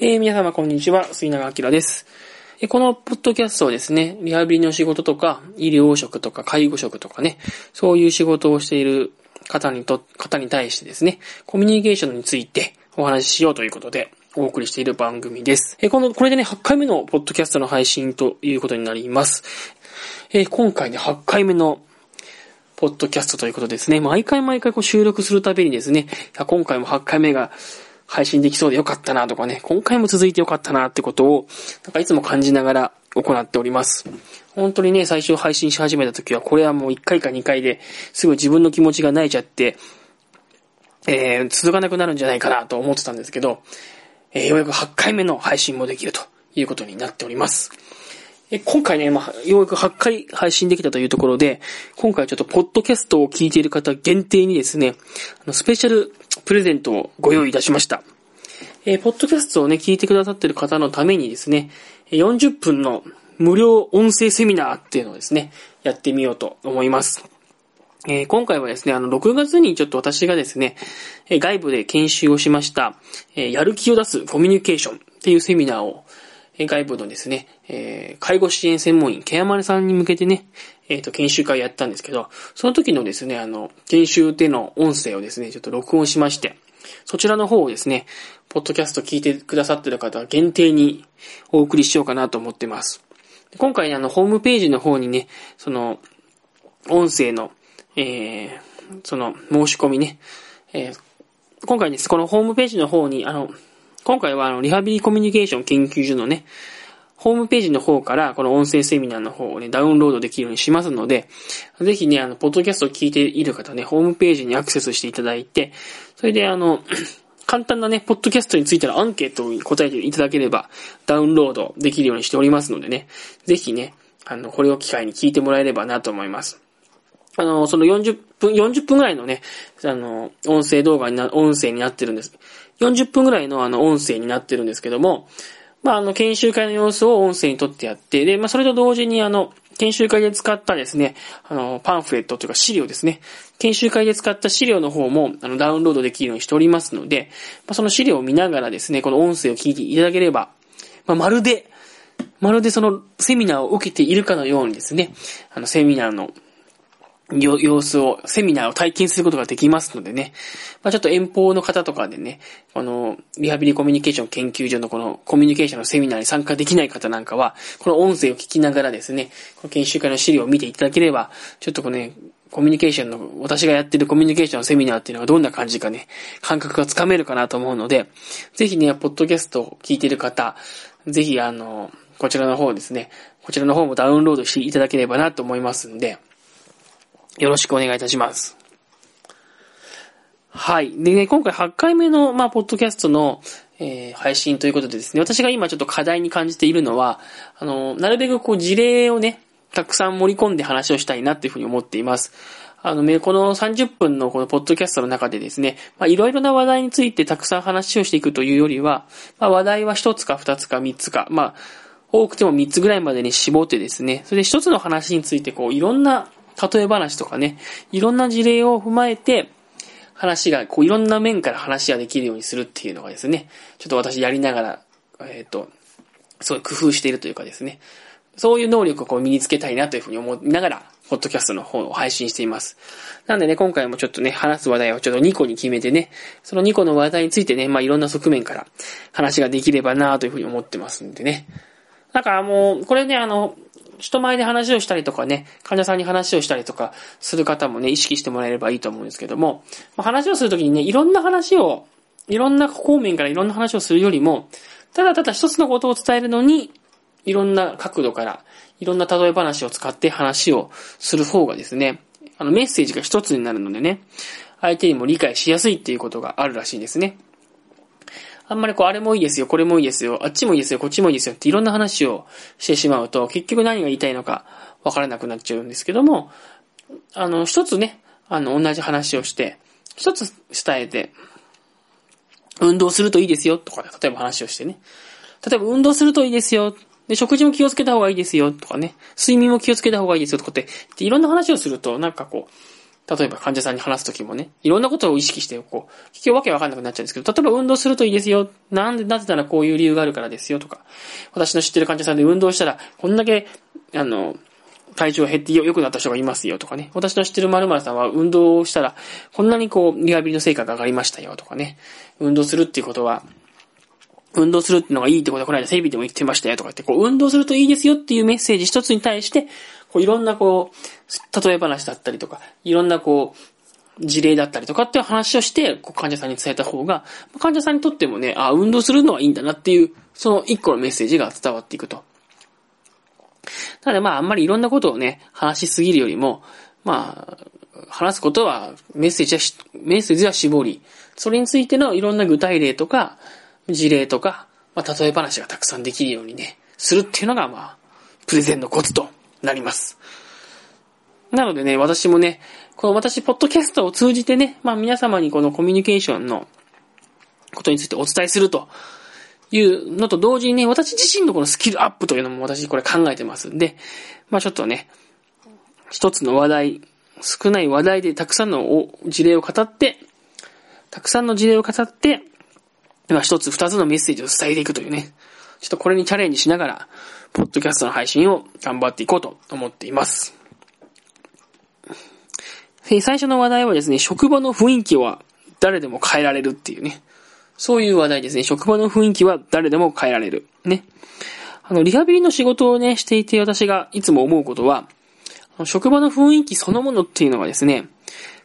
えー、皆様こんにちは、杉永明です。このポッドキャストをですね、リハビリの仕事とか、医療職とか介護職とかね、そういう仕事をしている方にと、方に対してですね、コミュニケーションについてお話ししようということで、お送りしている番組です。この、これでね、8回目のポッドキャストの配信ということになります。今回ね、8回目のポッドキャストということですね。毎回毎回こう収録するたびにですね、今回も8回目が配信できそうでよかったなとかね、今回も続いてよかったなってことを、なんかいつも感じながら行っております。本当にね、最初配信し始めた時は、これはもう1回か2回ですごい自分の気持ちが泣いちゃって、えー、続かなくなるんじゃないかなと思ってたんですけど、えー、ようやく8回目の配信もできるということになっております。え今回ね、まあ、ようやく8回配信できたというところで、今回ちょっとポッドキャストを聞いている方限定にですね、あのスペシャルプレゼントをご用意いたしました。えー、ポッドキャストをね、聞いてくださっている方のためにですね、40分の無料音声セミナーっていうのをですね、やってみようと思います。えー、今回はですね、あの、6月にちょっと私がですね、外部で研修をしました、えやる気を出すコミュニケーションっていうセミナーを、外部のですね、えー、介護支援専門員、ケアマネさんに向けてね、えっ、ー、と、研修会やったんですけど、その時のですね、あの、研修での音声をですね、ちょっと録音しまして、そちらの方をですね、ポッドキャスト聞いてくださってる方は限定にお送りしようかなと思ってます。今回ねあの、ホームページの方にね、その、音声の、えー、その、申し込みね、えー、今回です、このホームページの方に、あの、今回はあの、リハビリコミュニケーション研究所のね、ホームページの方から、この音声セミナーの方をね、ダウンロードできるようにしますので、ぜひね、あの、ポッドキャストを聞いている方ね、ホームページにアクセスしていただいて、それであの、簡単なね、ポッドキャストについてのアンケートに答えていただければ、ダウンロードできるようにしておりますのでね、ぜひね、あの、これを機会に聞いてもらえればなと思います。あの、その40分、40分ぐらいのね、あの、音声動画にな、音声になってるんです。40分ぐらいのあの音声になってるんですけども、まあ、あの、研修会の様子を音声にとってやって、で、まあ、それと同時にあの、研修会で使ったですね、あの、パンフレットというか資料ですね。研修会で使った資料の方も、あの、ダウンロードできるようにしておりますので、まあ、その資料を見ながらですね、この音声を聞いていただければ、まあ、まるで、まるでそのセミナーを受けているかのようにですね、あの、セミナーの様子を、セミナーを体験することができますのでね。まあ、ちょっと遠方の方とかでね、この、リハビリコミュニケーション研究所のこのコミュニケーションのセミナーに参加できない方なんかは、この音声を聞きながらですね、この研修会の資料を見ていただければ、ちょっとこのね、コミュニケーションの、私がやってるコミュニケーションのセミナーっていうのがどんな感じかね、感覚がつかめるかなと思うので、ぜひね、ポッドキャストを聞いてる方、ぜひあの、こちらの方ですね、こちらの方もダウンロードしていただければなと思いますんで、よろしくお願いいたします。はい。でね、今回8回目の、まあ、ポッドキャストの、えー、配信ということでですね、私が今ちょっと課題に感じているのは、あの、なるべくこう事例をね、たくさん盛り込んで話をしたいなっていうふうに思っています。あのね、この30分のこのポッドキャストの中でですね、まあ、いろいろな話題についてたくさん話をしていくというよりは、まあ、話題は1つか2つか3つか、まあ、多くても3つぐらいまでに絞ってですね、それで1つの話についてこう、いろんな例え話とかね、いろんな事例を踏まえて、話が、こういろんな面から話ができるようにするっていうのがですね、ちょっと私やりながら、えっ、ー、と、すごい工夫しているというかですね、そういう能力をこう身につけたいなというふうに思いながら、ポッドキャストの方を配信しています。なんでね、今回もちょっとね、話す話題をちょっと2個に決めてね、その2個の話題についてね、まあいろんな側面から話ができればなというふうに思ってますんでね。だかもう、これね、あの、人前で話をしたりとかね、患者さんに話をしたりとかする方もね、意識してもらえればいいと思うんですけども、まあ、話をするときにね、いろんな話を、いろんな方面からいろんな話をするよりも、ただただ一つのことを伝えるのに、いろんな角度から、いろんな例え話を使って話をする方がですね、あのメッセージが一つになるのでね、相手にも理解しやすいっていうことがあるらしいですね。あんまりこう、あれもいいですよ、これもいいですよ、あっちもいいですよ、こっちもいいですよっていろんな話をしてしまうと、結局何が言いたいのかわからなくなっちゃうんですけども、あの、一つね、あの、同じ話をして、一つ伝えて、運動するといいですよ、とか、例えば話をしてね。例えば運動するといいですよ。で、食事も気をつけた方がいいですよ、とかね。睡眠も気をつけた方がいいですよ、とかって、いろんな話をすると、なんかこう、例えば患者さんに話すときもね、いろんなことを意識して、こう、聞きわけわかんなくなっちゃうんですけど、例えば運動するといいですよ。なんで、なぜならこういう理由があるからですよとか、私の知ってる患者さんで運動したら、こんだけ、あの、体調が減って良くなった人がいますよとかね。私の知ってる〇〇さんは運動をしたら、こんなにこう、リハビリの成果が上がりましたよとかね。運動するっていうことは、運動するっていうのがいいってことはこの間テレビでも言ってましたよとかって、こう、運動するといいですよっていうメッセージ一つに対して、こう、いろんなこう、例え話だったりとか、いろんなこう、事例だったりとかっていう話をして、こう患者さんに伝えた方が、患者さんにとってもね、あ、運動するのはいいんだなっていう、その一個のメッセージが伝わっていくと。なのでまああんまりいろんなことをね、話しすぎるよりも、まあ、話すことはメッセージは、メッセージは絞り、それについてのいろんな具体例とか、事例とか、まあ、例え話がたくさんできるようにね、するっていうのがまあ、プレゼンのコツとなります。なのでね、私もね、この私、ポッドキャストを通じてね、まあ皆様にこのコミュニケーションのことについてお伝えするというのと同時にね、私自身のこのスキルアップというのも私これ考えてますんで、まあちょっとね、一つの話題、少ない話題でたくさんの事例を語って、たくさんの事例を語って、今一つ二つのメッセージを伝えていくというね、ちょっとこれにチャレンジしながら、ポッドキャストの配信を頑張っていこうと思っています。最初の話題はですね、職場の雰囲気は誰でも変えられるっていうね。そういう話題ですね。職場の雰囲気は誰でも変えられる。ね。あの、リハビリの仕事をね、していて私がいつも思うことは、職場の雰囲気そのものっていうのはですね、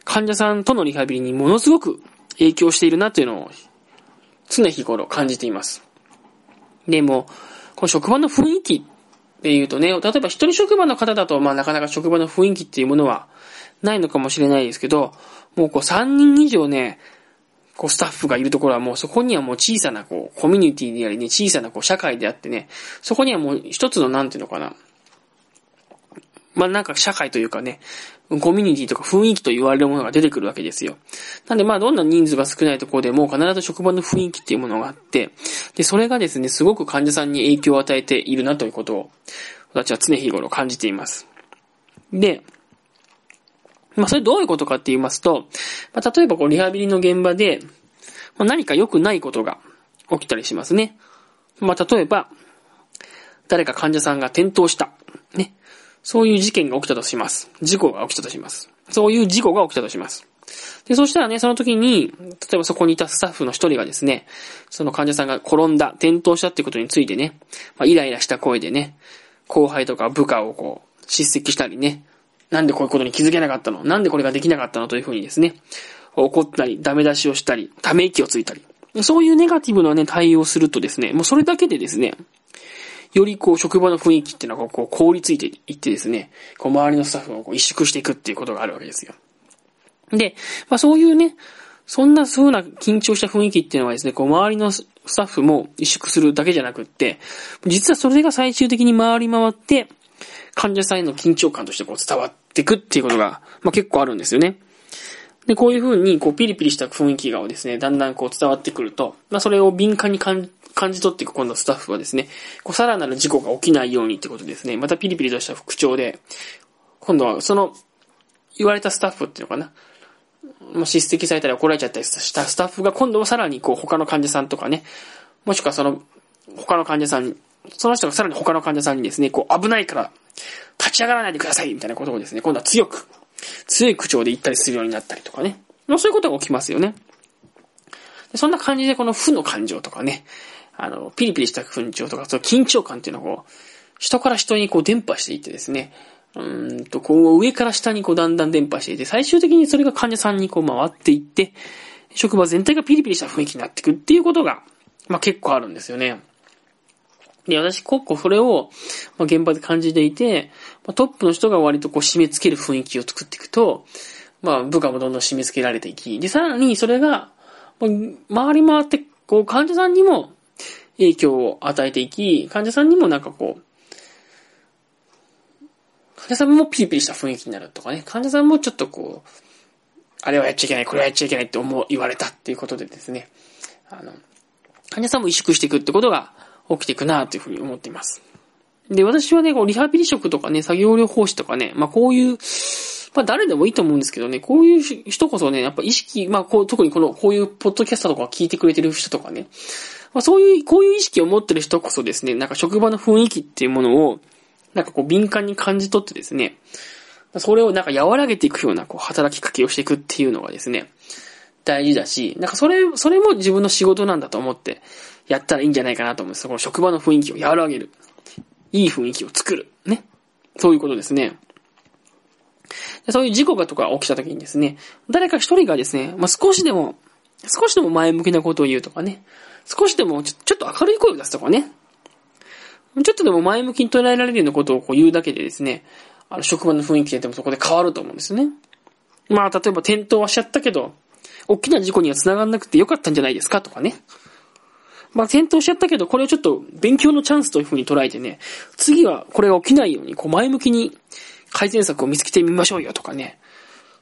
患者さんとのリハビリにものすごく影響しているなっていうのを常日頃感じています。でも、この職場の雰囲気っていうとね、例えば一人職場の方だと、まあなかなか職場の雰囲気っていうものはないのかもしれないですけど、もうこう3人以上ね、こうスタッフがいるところはもうそこにはもう小さなこうコミュニティでありね、小さなこう社会であってね、そこにはもう一つのなんていうのかな。まあなんか社会というかね、コミュニティとか雰囲気と言われるものが出てくるわけですよ。なんでまあどんな人数が少ないところでも必ず職場の雰囲気っていうものがあって、で、それがですね、すごく患者さんに影響を与えているなということを、私は常日頃感じています。で、まあ、それどういうことかって言いますと、まあ、例えばこう、リハビリの現場で、まあ、何か良くないことが起きたりしますね。まあ、例えば、誰か患者さんが転倒した。ね。そういう事件が起きたとします。事故が起きたとします。そういう事故が起きたとします。で、そしたらね、その時に、例えばそこにいたスタッフの一人がですね、その患者さんが転んだ、転倒したってことについてね、まあ、イライラした声でね、後輩とか部下をこう、叱責したりね、なんでこういうことに気づけなかったの？なんでこれができなかったのというふうにですね、怒ったり、ダメ出しをしたり、ため息をついたり。そういうネガティブなね、対応するとですね、もうそれだけでですね、よりこう、職場の雰囲気っていうのがこう、凍りついていってですね、こう、周りのスタッフをこう、萎縮していくっていうことがあるわけですよ。で、まあそういうね、そんな風な緊張した雰囲気っていうのはですね、こう、周りのスタッフも萎縮するだけじゃなくって、実はそれが最終的に回り回って、患者さんへの緊張感としてこう伝わっていくっていうことが、まあ、結構あるんですよね。で、こういう風に、こう、ピリピリした雰囲気がですね、だんだんこう伝わってくると、まあ、それを敏感に感じ取っていく今度スタッフはですね、こう、さらなる事故が起きないようにってことですね、またピリピリとした口調で、今度はその、言われたスタッフっていうのかな、まあ、叱責されたり怒られちゃったりしたスタッフが今度はさらにこう、他の患者さんとかね、もしくはその、他の患者さんにその人がさらに他の患者さんにですね、こう危ないから立ち上がらないでくださいみたいなことをですね、今度は強く、強い口調で言ったりするようになったりとかね。まあそういうことが起きますよね。そんな感じでこの負の感情とかね、あの、ピリピリした緊張とか、その緊張感っていうのをこう、人から人にこう伝播していってですね、うんと、こう上から下にこうだんだん伝播していて、最終的にそれが患者さんにこう回っていって、職場全体がピリピリした雰囲気になっていくっていうことが、まあ結構あるんですよね。で、私、結構それを、まあ、現場で感じていて、まあ、トップの人が割とこう締め付ける雰囲気を作っていくと、まあ、部下もどんどん締め付けられていき、で、さらにそれがま、回り回って、こう、患者さんにも影響を与えていき、患者さんにもなんかこう、患者さんもピリピリした雰囲気になるとかね、患者さんもちょっとこう、あれはやっちゃいけない、これはやっちゃいけないって思う、言われたっていうことでですね、あの、患者さんも萎縮していくってことが、起きていくなというふうに思っています。で、私はね、こう、リハビリ職とかね、作業療法士とかね、まあ、こういうまあ誰でもいいと思うんですけどね、こういう人こそね、やっぱ意識、まあこう、特にこの、こういうポッドキャストとか聞いてくれてる人とかね、まあそういう、こういう意識を持ってる人こそですね、なんか職場の雰囲気っていうものを、なんかこう敏感に感じ取ってですね、それをなんか和らげていくようなこう働きかけをしていくっていうのがですね、大事だし、なんかそれ、それも自分の仕事なんだと思ってやったらいいんじゃないかなと思うんです。この職場の雰囲気を和らげる。いい雰囲気を作る。ね。そういうことですね。そういう事故がとか起きた時にですね、誰か一人がですね、まあ、少しでも、少しでも前向きなことを言うとかね、少しでもちょちょっと明るい声を出すとかね、ちょっとでも前向きに捉えられるようなことをこう言うだけでですね、あの、職場の雰囲気でもそこで変わると思うんですね。まあ、例えば転倒はしちゃったけど、大きな事故には繋がんなくてよかったんじゃないですか？とかね。まあ、転倒しちゃったけど、これをちょっと勉強のチャンスという風に捉えてね、次はこれが起きないように、こう前向きに改善策を見つけてみましょうよとかね。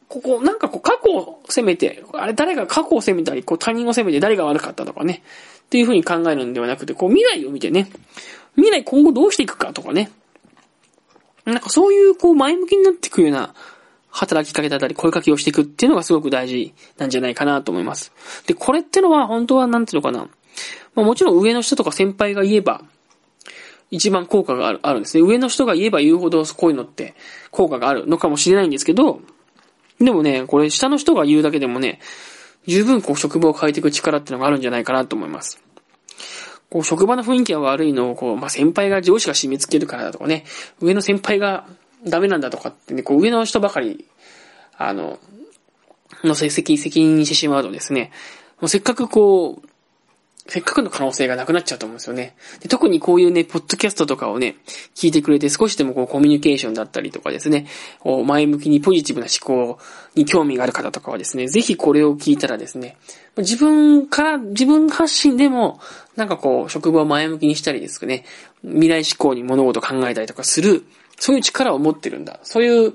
ここ、なんかこう過去を責めて、あれ誰が過去を責めたり、こう他人を責めて誰が悪かったとかね。っていう風に考えるんではなくて、こう未来を見てね、未来今後どうしていくかとかね。なんかそういうこう前向きになっていくような働きかけだったり声かけをしていくっていうのがすごく大事なんじゃないかなと思います。で、これってのは本当はなんていうのかな。まあもちろん上の人とか先輩が言えば、一番効果がある、あるんですね。上の人が言えば言うほどこういうのって効果があるのかもしれないんですけど、でもね、これ下の人が言うだけでもね、十分こう職場を変えていく力っていうのがあるんじゃないかなと思います。こう職場の雰囲気が悪いのを、こう、まあ、先輩が上司が締め付けるからだとかね、上の先輩がダメなんだとかってね、こう上の人ばかり、あの、の成績、責任にしてしまうとですね、もうせっかくこう、せっかくの可能性がなくなっちゃうと思うんですよね。で特にこういうね、ポッドキャストとかをね、聞いてくれて少しでもこうコミュニケーションだったりとかですね、前向きにポジティブな思考に興味がある方とかはですね、ぜひこれを聞いたらですね、自分から、自分発信でも、なんかこう、職場を前向きにしたりですね、未来志向に物事を考えたりとかする、そういう力を持ってるんだ。そういう、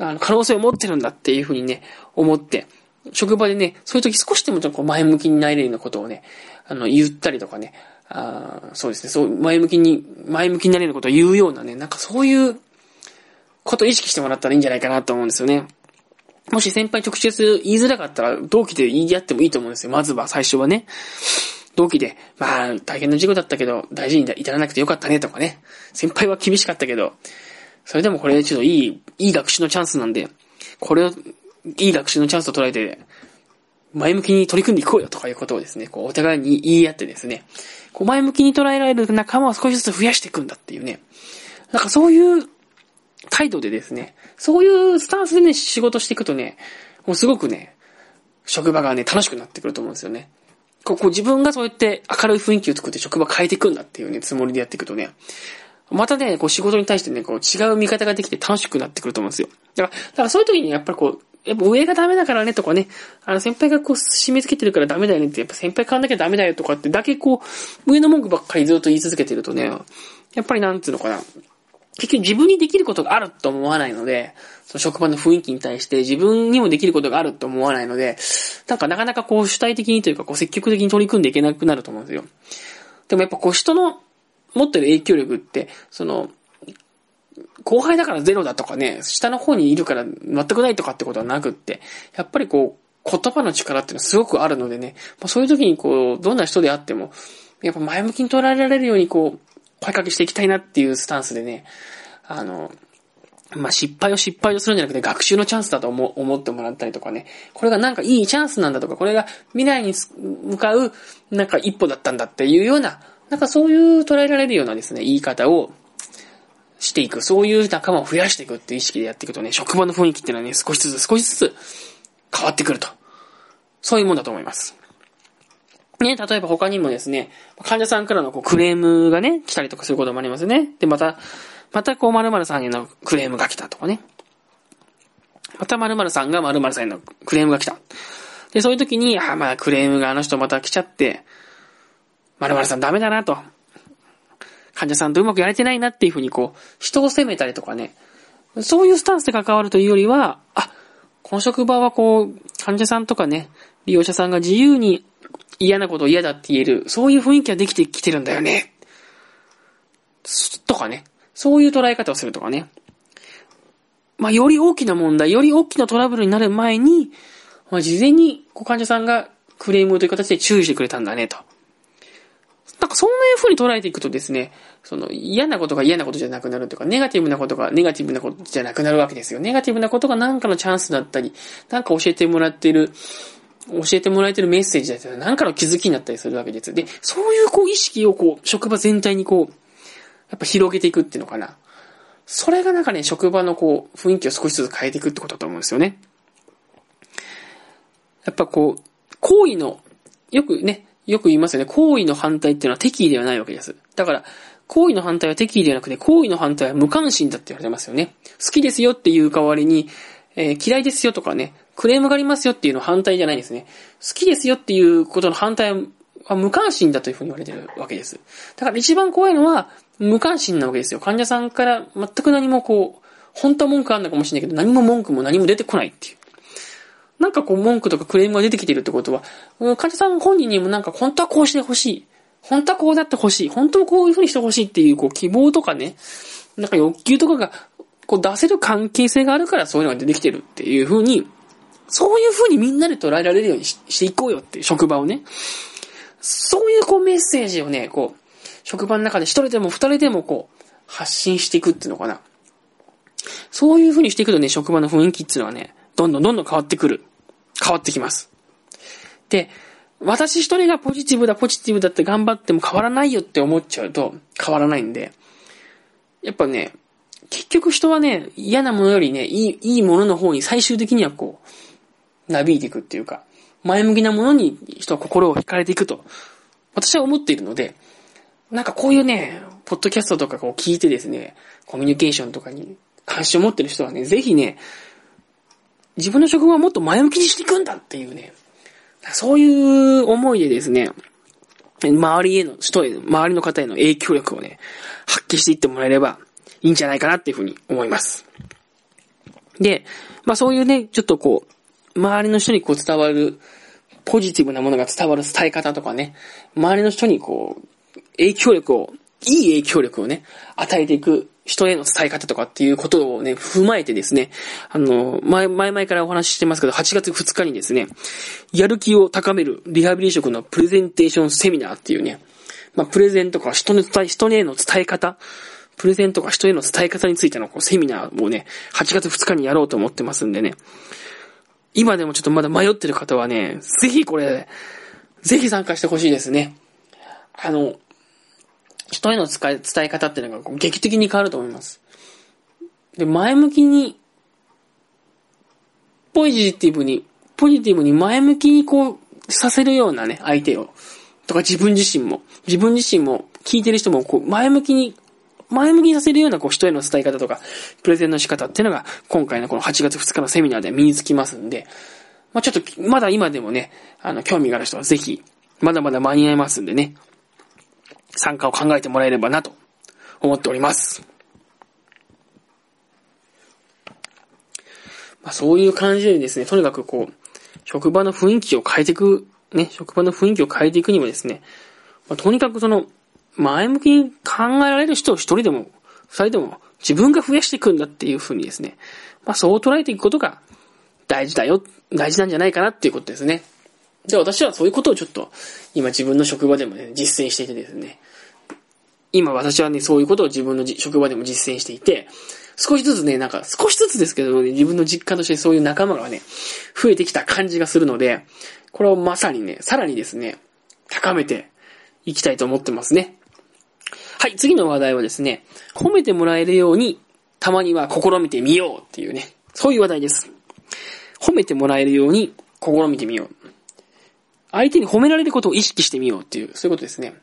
あの、可能性を持ってるんだっていうふうにね、思って、職場でね、そういう時少しでもこう前向きになれるようなことをね、あの、言ったりとかね、あそうですね、そう、前向きに、前向きになれることを言うようなね、なんかそういうことを意識してもらったらいいんじゃないかなと思うんですよね。もし先輩直接言いづらかったら、同期で言い合ってもいいと思うんですよ。まずは、最初はね。同期で、まあ、大変な事故だったけど、大事に至らなくてよかったね、とかね。先輩は厳しかったけど、それでもこれちょっといい、いい学習のチャンスなんで、これを、いい学習のチャンスと捉えて、前向きに取り組んでいこうよとかいうことをですね、こう、お互いに言い合ってですね、こう、前向きに捉えられる仲間を少しずつ増やしていくんだっていうね、なんかそういう態度でですね、そういうスタンスでね、仕事していくとね、もうすごくね、職場がね、楽しくなってくると思うんですよね。こう、自分がそうやって明るい雰囲気を作って職場変えていくんだっていうね、つもりでやっていくとね、またね、こう仕事に対してね、こう違う見方ができて楽しくなってくると思うんですよ。だから、だからそういう時にやっぱりこう、やっぱ上がダメだからねとかね、あの先輩がこう締め付けてるからダメだよねって、やっぱ先輩変わんなきゃダメだよとかってだけこう、上の文句ばっかりずっと言い続けてるとね、やっぱりなんつうのかな、結局自分にできることがあると思わないので、その職場の雰囲気に対して自分にもできることがあると思わないので、なんかなかなかこう主体的にというかこう積極的に取り組んでいけなくなると思うんですよ。でもやっぱこう人の持ってる影響力って、その、後輩だからゼロだとかね、下の方にいるから全くないとかってことはなくって、やっぱりこう、言葉の力っていうのはすごくあるのでね、まあ、そういう時にこう、どんな人であっても、やっぱ前向きに捉えられるようにこう、声かけしていきたいなっていうスタンスでね、あの、まあ、失敗を失敗をするんじゃなくて学習のチャンスだと思思ってもらったりとかね。これがなんかいいチャンスなんだとか、これが未来に向かうなんか一歩だったんだっていうような、なんかそういう捉えられるようなですね、言い方をしていく。そういう仲間を増やしていくっていう意識でやっていくとね、職場の雰囲気っていうのはね、少しずつ少しずつ変わってくると。そういうもんだと思います。ね、例えば他にもですね、患者さんからのこうクレームがね、来たりとかすることもありますね。で、また、またこう〇〇さんへのクレームが来たとかね。また〇〇さんが〇〇さんへのクレームが来た。で、そういう時に、あ、まあクレームがあの人また来ちゃって、〇〇さんダメだなと。患者さんとうまくやれてないなっていうふうにこう、人を責めたりとかね。そういうスタンスで関わるというよりは、あ、この職場はこう、患者さんとかね、利用者さんが自由に嫌なことを嫌だって言える、そういう雰囲気ができてきてるんだよね。とかね。そういう捉え方をするとかね。まあ、より大きな問題、より大きなトラブルになる前に、まあ、事前に、こう、患者さんがクレームという形で注意してくれたんだね、と。なんか、そんな風に捉えていくとですね、その、嫌なことが嫌なことじゃなくなるとか、ネガティブなことがネガティブなことじゃなくなるわけですよ。ネガティブなことが何かのチャンスだったり、なんか教えてもらってる、教えてもらえてるメッセージだったり、何かの気づきになったりするわけです。で、そういうこう意識をこう、職場全体にこう、やっぱ広げていくっていうのかな。それがなんかね、職場のこう、雰囲気を少しずつ変えていくってことだと思うんですよね。やっぱこう、行為の、よくね、よく言いますよね。行為の反対っていうのは敵意ではないわけです。だから、行為の反対は敵意ではなくて、行為の反対は無関心だって言われてますよね。好きですよっていう代わりに、えー、嫌いですよとかね、クレームがありますよっていうのは反対じゃないですね。好きですよっていうことの反対は無関心だというふうに言われてるわけです。だから一番怖いのは無関心なわけですよ。患者さんから全く何もこう、本当は文句あるのかもしれないけど、何も文句も何も出てこないっていう。なんかこう文句とかクレームが出てきてるってことは、患者さん本人にもなんか本当はこうしてほしい。本当はこうだってほしい。本当はこういう風にしてほしいっていうこう希望とかね、なんか欲求とかがこう出せる関係性があるからそういうのが出てきてるっていう風に、そういう風にみんなで捉えられるようにしていこうよっていう職場をね。そういうこうメッセージをね、こう、職場の中で一人でも二人でもこう、発信していくっていうのかな。そういう風にしていくとね、職場の雰囲気っていうのはね、どんどんどんどん変わってくる。変わってきます。で、私一人がポジティブだ、ポジティブだって頑張っても変わらないよって思っちゃうと変わらないんで、やっぱね、結局人はね、嫌なものよりね、いい、いいものの方に最終的にはこう、なびいていくっていうか、前向きなものに人は心を惹かれていくと、私は思っているので、なんかこういうね、ポッドキャストとかこう聞いてですね、コミュニケーションとかに関心を持ってる人はね、ぜひね、自分の職場をもっと前向きにしていくんだっていうね、そういう思いでですね、周りへの、人へ、周りの方への影響力をね、発揮していってもらえればいいんじゃないかなっていうふうに思います。で、まあそういうね、ちょっとこう、周りの人にこう伝わる、ポジティブなものが伝わる伝え方とかね、周りの人にこう、影響力を、いい影響力をね、与えていく人への伝え方とかっていうことをね、踏まえてですね、あの、前、前々からお話ししてますけど、8月2日にですね、やる気を高めるリハビリ職のプレゼンテーションセミナーっていうね、まあ、プレゼンとか人の伝え、人への伝え方、プレゼンとか人への伝え方についてのこうセミナーをね、8月2日にやろうと思ってますんでね、今でもちょっとまだ迷ってる方はね、ぜひこれ、ぜひ参加してほしいですね。あの、人への伝え、伝え方っていうのが劇的に変わると思います。で、前向きに、ポジティブに、ポジティブに前向きにこう、させるようなね、相手を。とか自分自身も、自分自身も、聞いてる人も、こう、前向きに、前向きにさせるような、こう、人への伝え方とか、プレゼンの仕方っていうのが、今回のこの8月2日のセミナーで身につきますんで、まあ、ちょっと、まだ今でもね、あの、興味がある人はぜひ、まだまだ間に合いますんでね、参加を考えてもらえればなと思っております。まあ、そういう感じでですね、とにかくこう、職場の雰囲気を変えていく、ね、職場の雰囲気を変えていくにもですね、まあ、とにかくその、前向きに考えられる人を一人でも、二人でも自分が増やしていくんだっていうふうにですね、まあそう捉えていくことが大事だよ、大事なんじゃないかなっていうことですね。で、私はそういうことをちょっと、今自分の職場でもね、実践していてですね、今私はね、そういうことを自分の職場でも実践していて、少しずつね、なんか少しずつですけどね、自分の実感としてそういう仲間がね、増えてきた感じがするので、これをまさにね、さらにですね、高めていきたいと思ってますね。はい、次の話題はですね、褒めてもらえるように、たまには試みてみようっていうね、そういう話題です。褒めてもらえるように試みてみよう。相手に褒められることを意識してみようっていう、そういうことですね。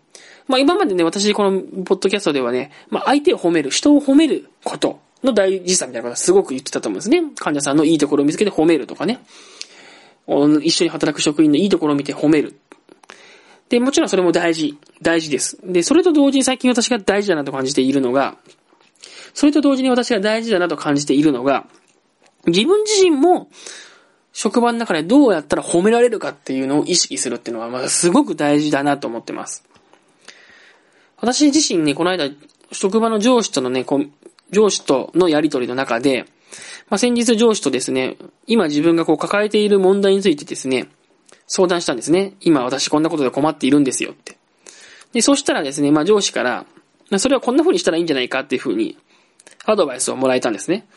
まあ今までね、私このポッドキャストではね、まあ相手を褒める、人を褒めることの大事さみたいなことすごく言ってたと思うんですね。患者さんのいいところを見つけて褒めるとかね。一緒に働く職員のいいところを見て褒める。で、もちろんそれも大事、大事です。で、それと同時に最近私が大事だなと感じているのが、それと同時に私が大事だなと感じているのが、自分自身も職場の中でどうやったら褒められるかっていうのを意識するっていうのは、まあ、すごく大事だなと思ってます。私自身ね、この間、職場の上司とのね、上司とのやりとりの中で、まあ、先日上司とですね、今自分がこう抱えている問題についてですね、相談したんですね。今私こんなことで困っているんですよって。で、そしたらですね、まあ上司から、それはこんな風にしたらいいんじゃないかっていう風に、アドバイスをもらえたんですね。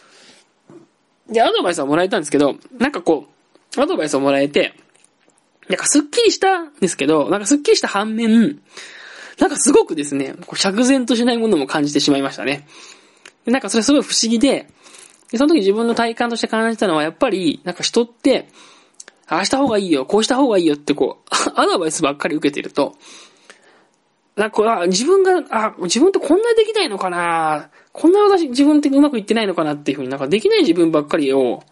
で、アドバイスをもらえたんですけど、なんかこう、アドバイスをもらえて、なんかスッキリしたんですけど、なんかスッキリした反面、なんかすごくですね、こう釈然としないものも感じてしまいましたね。なんかそれすごい不思議で、で、その時自分の体感として感じたのは、やっぱり、なんか人って、ああした方がいいよ、こうした方がいいよってこう、アドバイスばっかり受けてると、なんか、あ、自分が、あ、自分ってこんなできないのかなこんな私、自分ってうまくいってないのかなっていうふうになんかできない自分ばっかりを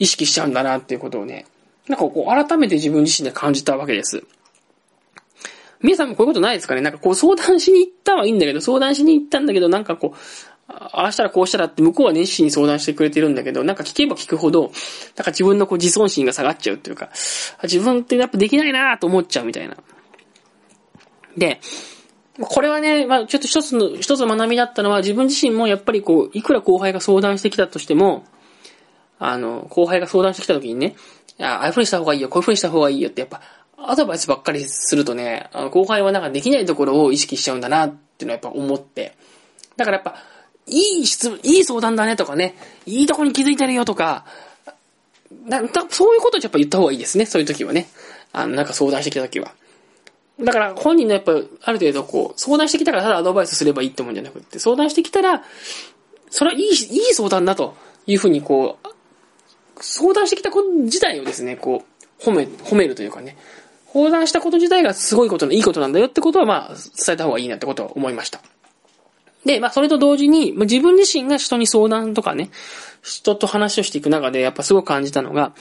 意識しちゃうんだなっていうことをね、なんかこう改めて自分自身で感じたわけです。皆さんもこういうことないですかね？なんかこう相談しに行ったはいいんだけど、相談しに行ったんだけど、なんかこう、ああしたらこうしたらって向こうは熱心に相談してくれてるんだけど、なんか聞けば聞くほど、なんか自分のこう自尊心が下がっちゃうっていうか、自分ってやっぱできないなと思っちゃうみたいな。で、これはね、まあちょっと一つの、一つの学びだったのは自分自身もやっぱりこう、いくら後輩が相談してきたとしても、あの、後輩が相談してきた時にね、ああいう風にした方がいいよ、こういう風にした方がいいよってやっぱ、アドバイスばっかりするとね、あの後輩はなんかできないところを意識しちゃうんだなっていうのはやっぱ思って。だからやっぱ、いい質問、いい相談だねとかね、いいとこに気づいてるよとか、な、そういうことやっぱ言った方がいいですね、そういう時はね。あの、なんか相談してきた時は。だから本人のやっぱ、ある程度こう、相談してきたからただアドバイスすればいいってもんじゃなくって、相談してきたら、それはいい、いい相談だというふうにこう、相談してきたこと自体をですね、こう、褒め、褒めるというかね、相談したこと自体がすごいことのいいことなんだよってことはまあ、伝えた方がいいなってことは思いました。で、まあ、それと同時に、ま、自分自身が人に相談とかね、人と話をしていく中で、やっぱすごく感じたのが、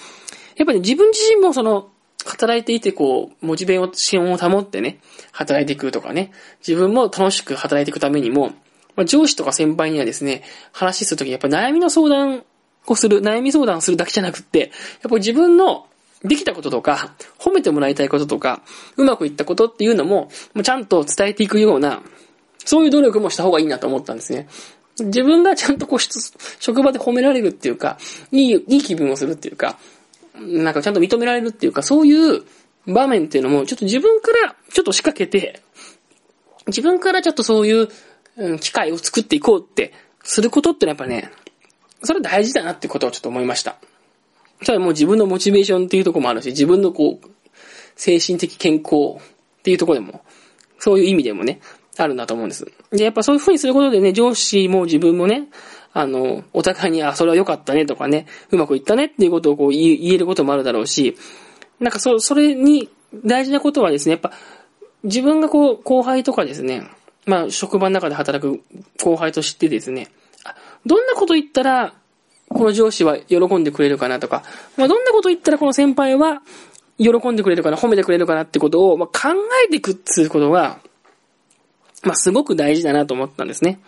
やっぱり、ね、自分自身もその、働いていて、こう、モチベーションを保ってね、働いていくとかね、自分も楽しく働いていくためにも、まあ、上司とか先輩にはですね、話するときやっぱ悩みの相談をする、悩み相談をするだけじゃなくって、やっぱり自分のできたこととか、褒めてもらいたいこととか、うまくいったことっていうのも、もうちゃんと伝えていくような、そういう努力もした方がいいなと思ったんですね。自分がちゃんとこう、職場で褒められるっていうか、いい、いい気分をするっていうか、なんかちゃんと認められるっていうか、そういう場面っていうのも、ちょっと自分からちょっと仕掛けて、自分からちょっとそういう、うん、機会を作っていこうって、することってのはやっぱね、それ大事だなってことをちょっと思いました。それはもう自分のモチベーションっていうとこもあるし、自分のこう、精神的健康っていうとこでも、そういう意味でもね、あるんだと思うんです。で、やっぱそういう風にすることでね、上司も自分もね、あの、お互いに、あ、それは良かったねとかね、うまくいったねっていうことをこう言えることもあるだろうし、なんかそ、それに大事なことはですね、やっぱ、自分がこう、後輩とかですね、まあ、職場の中で働く後輩としてですね、どんなこと言ったら、この上司は喜んでくれるかなとか、まあ、どんなこと言ったらこの先輩は喜んでくれるかな、褒めてくれるかなってことを、まあ、考えていくっていうことが、まあ、すごく大事だなと思ったんですね。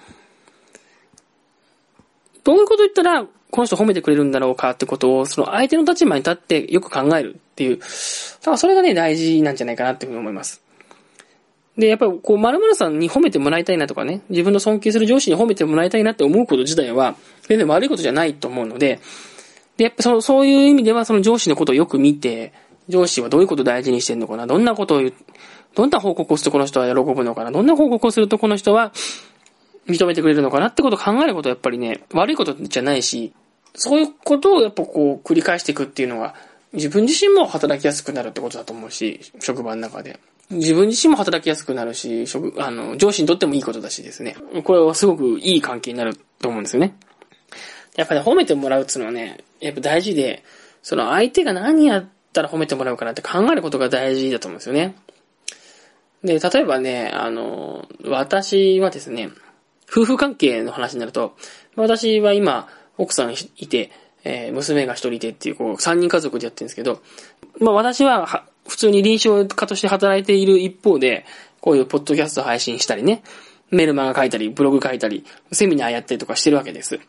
どういうこと言ったら、この人褒めてくれるんだろうかってことを、その相手の立場に立ってよく考えるっていう、だからそれがね、大事なんじゃないかなっていうふうに思います。で、やっぱりこう、〇〇さんに褒めてもらいたいなとかね、自分の尊敬する上司に褒めてもらいたいなって思うこと自体は、全然悪いことじゃないと思うので、で、やっぱその、そういう意味ではその上司のことをよく見て、上司はどういうことを大事にしてんのかな、どんなことを言う、どんな報告をするとこの人は喜ぶのかな、どんな報告をするとこの人は認めてくれるのかなってことを考えることはやっぱりね、悪いことじゃないし、そういうことをやっぱこう繰り返していくっていうのが、自分自身も働きやすくなるってことだと思うし、職場の中で。自分自身も働きやすくなるし、職、あの、上司にとってもいいことだしですね。これはすごくいい関係になると思うんですよね。やっぱり、ね、褒めてもらうっていうのはね、やっぱ大事で、その相手が何やったら褒めてもらうかなって考えることが大事だと思うんですよね。で、例えばね、あの、私はですね、夫婦関係の話になると、私は今、奥さんいて、えー、娘が一人いてっていう、こう、三人家族でやってるんですけど、まあ私は、通に臨床家として働いている一方で、こういうポッドキャスト配信したりね、メルマガ書いたり、ブログ書いたり、セミナーやったりとかしてるわけです。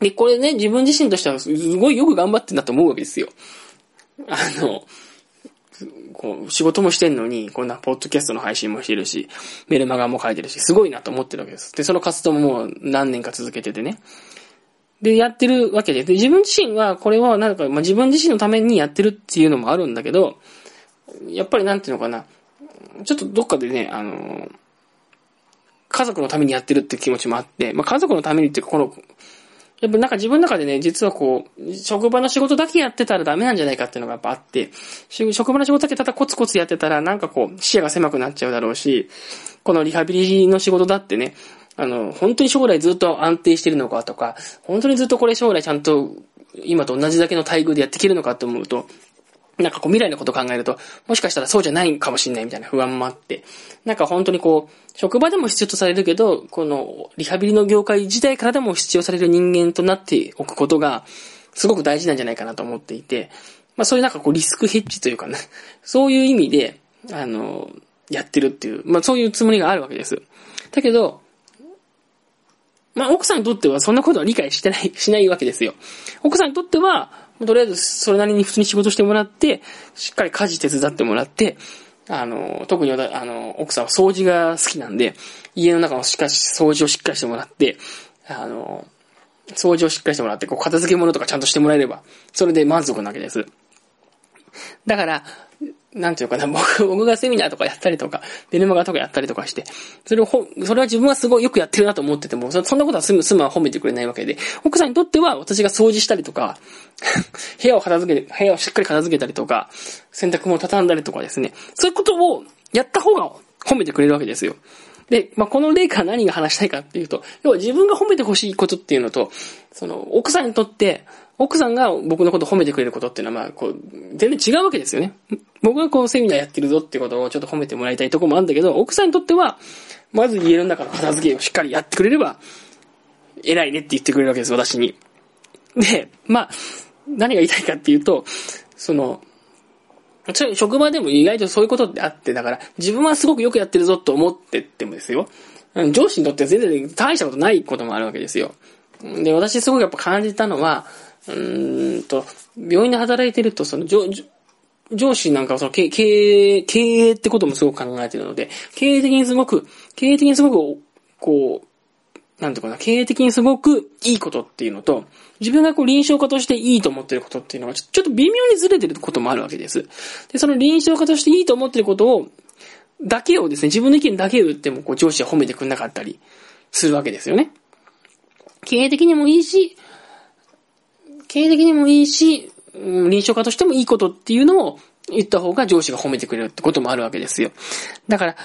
で、これね、自分自身としてはすごいよく頑張ってんだと思うわけですよ。あの、こう、仕事もしてんのに、こんなポッドキャストの配信もしてるし、メルマガも書いてるし、すごいなと思ってるわけです。で、その活動ももう何年か続けててね。で、やってるわけで。で、自分自身は、これは、なんか、まあ、自分自身のためにやってるっていうのもあるんだけど、やっぱりなんていうのかな。ちょっとどっかでね、あの、家族のためにやってるって気持ちもあって、まあ、家族のためにっていうか、この、やっぱなんか自分の中でね、実はこう、職場の仕事だけやってたらダメなんじゃないかっていうのがやっぱあって、職場の仕事だけただコツコツやってたら、なんかこう、視野が狭くなっちゃうだろうし、このリハビリの仕事だってね、あの、本当に将来ずっと安定してるのかとか、本当にずっとこれ将来ちゃんと今と同じだけの待遇でやっていけるのかって思うと、なんかこう未来のこと考えると、もしかしたらそうじゃないかもしれないみたいな不安もあって、なんか本当にこう、職場でも必要とされるけど、このリハビリの業界自体からでも必要される人間となっておくことが、すごく大事なんじゃないかなと思っていて、まあそういうなんかこうリスクヘッジというかね、そういう意味で、あの、やってるっていう、まあそういうつもりがあるわけです。だけど、まあ奥さんにとってはそんなことは理解してない、しないわけですよ。奥さんにとっては、とりあえずそれなりに普通に仕事してもらって、しっかり家事手伝ってもらって、あの、特にあの、奥さんは掃除が好きなんで、家の中のしかし、掃除をしっかりしてもらって、あの、掃除をしっかりしてもらって、こう、片付け物とかちゃんとしてもらえれば、それで満足なわけです。だから、なんていうかな、僕、僕がセミナーとかやったりとか、デルマガとかやったりとかして、それをほ、それは自分はすごいよくやってるなと思ってても、そんなことはすぐ、すむは褒めてくれないわけで、奥さんにとっては私が掃除したりとか、部屋を片付けて、部屋をしっかり片付けたりとか、洗濯物を畳んだりとかですね、そういうことをやった方が褒めてくれるわけですよ。で、まあ、この例から何が話したいかっていうと、要は自分が褒めてほしいことっていうのと、その、奥さんにとって、奥さんが僕のこと褒めてくれることっていうのは、まあ、こう、全然違うわけですよね。僕がこう、セミナーやってるぞっていうことをちょっと褒めてもらいたいとこもあるんだけど、奥さんにとっては、まず家の中の片付けをしっかりやってくれれば、偉いねって言ってくれるわけです、私に。で、まあ、何が言いたいかっていうと、その、職場でも意外とそういうことってあって、だから、自分はすごくよくやってるぞと思ってってもですよ。上司にとっては全然大したことないこともあるわけですよ。で、私すごくやっぱ感じたのは、うんと、病院で働いてると、その、上、上司なんかはその経営、経営ってこともすごく考えてるので、経営的にすごく、経営的にすごく、こう、なんていうかな、経営的にすごくいいことっていうのと、自分がこう臨床家としていいと思ってることっていうのは、ちょっと微妙にずれてることもあるわけです。で、その臨床家としていいと思ってることを、だけをですね、自分の意見だけを言っても、こう上司は褒めてくれなかったりするわけですよね。経営的にもいいし、経営的にもいいし、臨床家としてもいいことっていうのを言った方が上司が褒めてくれるってこともあるわけですよ。だから、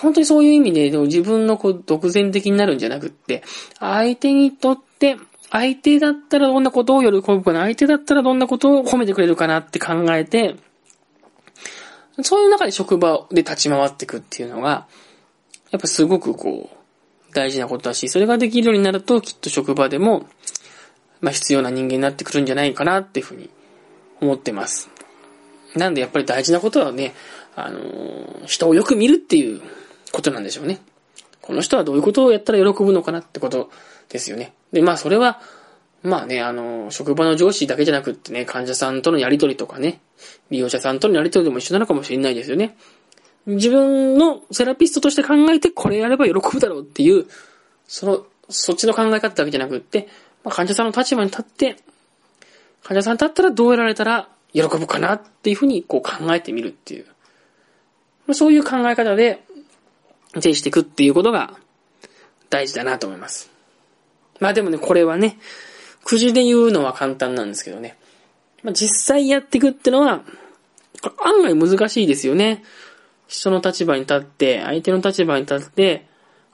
本当にそういう意味で、自分のこう独善的になるんじゃなくって、相手にとって、相手だったらどんなことを喜ぶかな、相手だったらどんなことを褒めてくれるかなって考えて、そういう中で職場で立ち回っていくっていうのが、やっぱすごくこう、大事なことだし、それができるようになると、きっと職場でも、まあ、必要な人間になってくるんじゃないかなっていうふうに思ってます。なんでやっぱり大事なことはね、あのー、人をよく見るっていうことなんでしょうね。この人はどういうことをやったら喜ぶのかなってことですよね。で、まあそれは、まあね、あの、職場の上司だけじゃなくってね、患者さんとのやりとりとかね、利用者さんとのやりとりでも一緒なのかもしれないですよね。自分のセラピストとして考えてこれやれば喜ぶだろうっていう、その、そっちの考え方だけじゃなくって、まあ、患者さんの立場に立って、患者さんだったらどうやられたら喜ぶかなっていうふうにこう考えてみるっていう。そういう考え方で、呈していくっていうことが大事だなと思います。まあでもね、これはね、くじで言うのは簡単なんですけどね。まあ、実際やっていくってのは、案外難しいですよね。人の立場に立って、相手の立場に立って、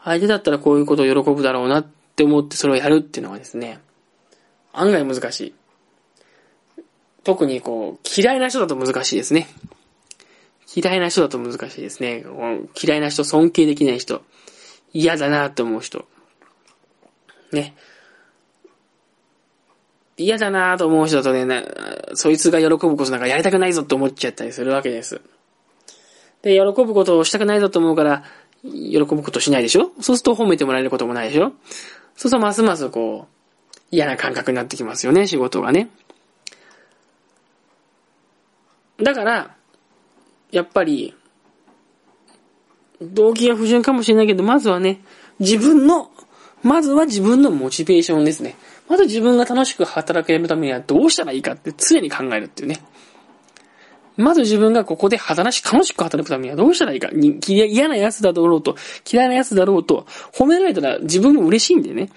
相手だったらこういうことを喜ぶだろうなって思ってそれをやるっていうのはですね、案外難しい。特にこう、嫌いな人だと難しいですね。嫌いな人だと難しいですね。嫌いな人、尊敬できない人、嫌だなって思う人。ね。嫌だなと思う人だとね、そいつが喜ぶことなんかやりたくないぞって思っちゃったりするわけです。で、喜ぶことをしたくないぞと思うから、喜ぶことしないでしょ？そうすると褒めてもらえることもないでしょ？そうするとますますこう、嫌な感覚になってきますよね、仕事がね。だから、やっぱり、動機が不純かもしれないけど、まずはね、自分のまずは自分のモチベーションですね。まず自分が楽しく働けるためにはどうしたらいいかって常に考えるっていうね。まず自分がここで働し、楽しく働くためにはどうしたらいいか。嫌な奴だろうと、嫌いな奴だろうと、褒められたら自分も嬉しいんでね。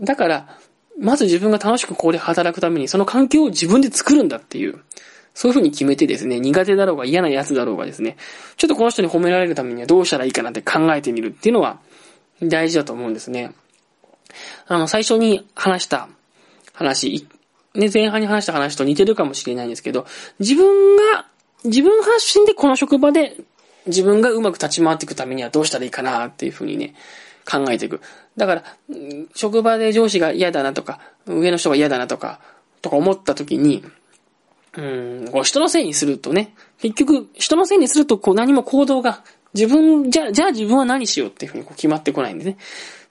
だから、まず自分が楽しくここで働くために、その環境を自分で作るんだっていう。そういうふうに決めてですね、苦手だろうが嫌な奴だろうがですね、ちょっとこの人に褒められるためにはどうしたらいいかなって考えてみるっていうのは大事だと思うんですね。あの、最初に話した話、ね、前半に話した話と似てるかもしれないんですけど、自分が、自分発信でこの職場で自分がうまく立ち回っていくためにはどうしたらいいかなっていうふうにね、考えていく。だから、職場で上司が嫌だなとか、上の人が嫌だなとか、とか思った時に、うん、こう人のせいにするとね、結局、人のせいにすると、こう何も行動が、自分、じゃ、じゃあ自分は何しようっていうふうにこう決まってこないんでね。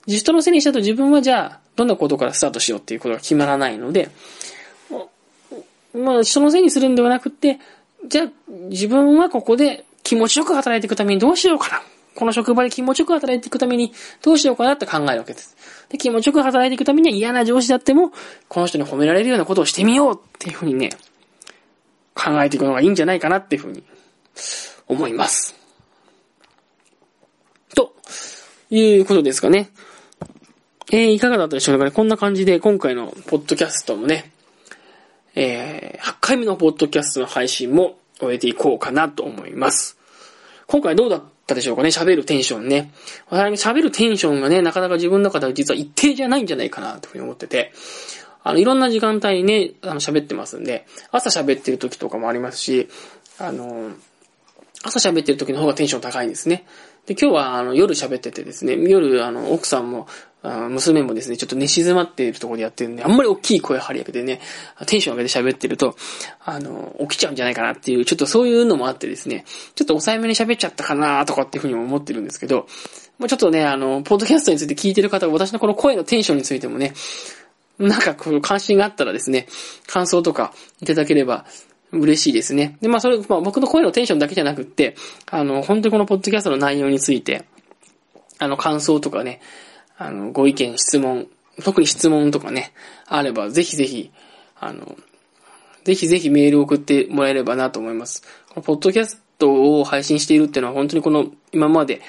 人のせいにしたと自分はじゃあ、どんなことからスタートしようっていうことが決まらないので、まあ、人のせいにするんではなくて、じゃあ、自分はここで気持ちよく働いていくためにどうしようかな。この職場で気持ちよく働いていくためにどうしようかなって考えるわけです。で、気持ちよく働いていくためには嫌な上司だっても、この人に褒められるようなことをしてみようっていうふうにね、考えていくのがいいんじゃないかなっていうふうに思います。ということですかね。えー、いかがだったでしょうかね。こんな感じで今回のポッドキャストもね、えー、8回目のポッドキャストの配信も終えていこうかなと思います。今回どうだったでしょうかね喋るテンションね。喋るテンションがね、なかなか自分の中では実は一定じゃないんじゃないかなというふうに思ってて、あの、いろんな時間帯にね、あの、喋ってますんで、朝喋ってる時とかもありますし、あの、朝喋ってる時の方がテンション高いんですね。で、今日はあの夜喋っててですね、夜あの奥さんも、あ娘もですね、ちょっと寝静まっているところでやってるんで、あんまり大きい声張り上げてね、テンション上げて喋ってると、あの、起きちゃうんじゃないかなっていう、ちょっとそういうのもあってですね、ちょっと抑えめに喋っちゃったかなとかっていうふうにも思ってるんですけど、もうちょっとね、あの、ポッドキャストについて聞いてる方が私のこの声のテンションについてもね、なんかこう関心があったらですね、感想とかいただければ嬉しいですね。で、まあそれ、まあ僕の声のテンションだけじゃなくって、あの、本当にこのポッドキャストの内容について、あの、感想とかね、あの、ご意見、質問、特に質問とかね、あれば、ぜひぜひ、あの、ぜひぜひメールを送ってもらえればなと思います。このポッドキャストを配信しているっていうのは本当にこの、今まで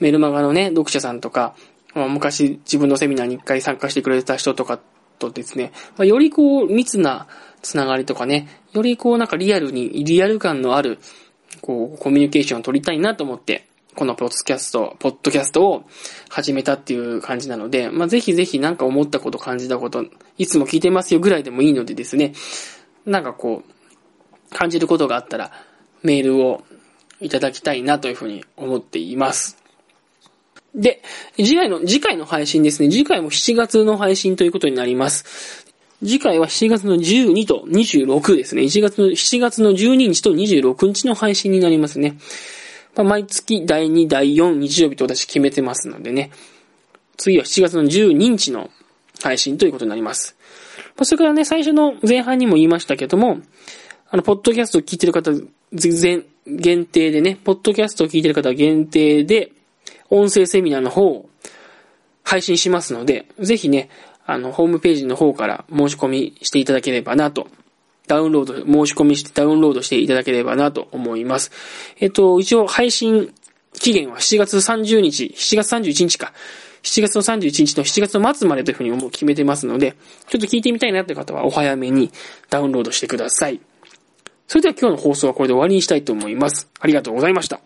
メルマガのね、読者さんとか、まあ、昔自分のセミナーに一回参加してくれた人とかとですね、まあ、よりこう、密なつながりとかね、よりこうなんかリアルに、リアル感のある、こう、コミュニケーションを取りたいなと思って、このポッドキャスト、ポッドキャストを始めたっていう感じなので、まあ、ぜひぜひなんか思ったこと、感じたこと、いつも聞いてますよぐらいでもいいのでですね、なんかこう、感じることがあったら、メールをいただきたいなというふうに思っています。で、次回の、次回の配信ですね。次回も7月の配信ということになります。次回は7月の12と26ですね。1月の、7月の12日と26日の配信になりますね。まあ、毎月第2、第4日曜日と私決めてますのでね。次は7月の12日の配信ということになります。まあ、それからね、最初の前半にも言いましたけども、あの、ポッドキャストを聞いてる方、全、限定でね、ポッドキャストを聞いてる方限定で、音声セミナーの方を配信しますので、ぜひね、あの、ホームページの方から申し込みしていただければなと、ダウンロード、申し込みしてダウンロードしていただければなと思います。えっと、一応配信期限は7月30日、7月31日か。7月の31日の7月の末までというふうにもう決めてますので、ちょっと聞いてみたいなって方はお早めにダウンロードしてください。それでは今日の放送はこれで終わりにしたいと思います。ありがとうございました。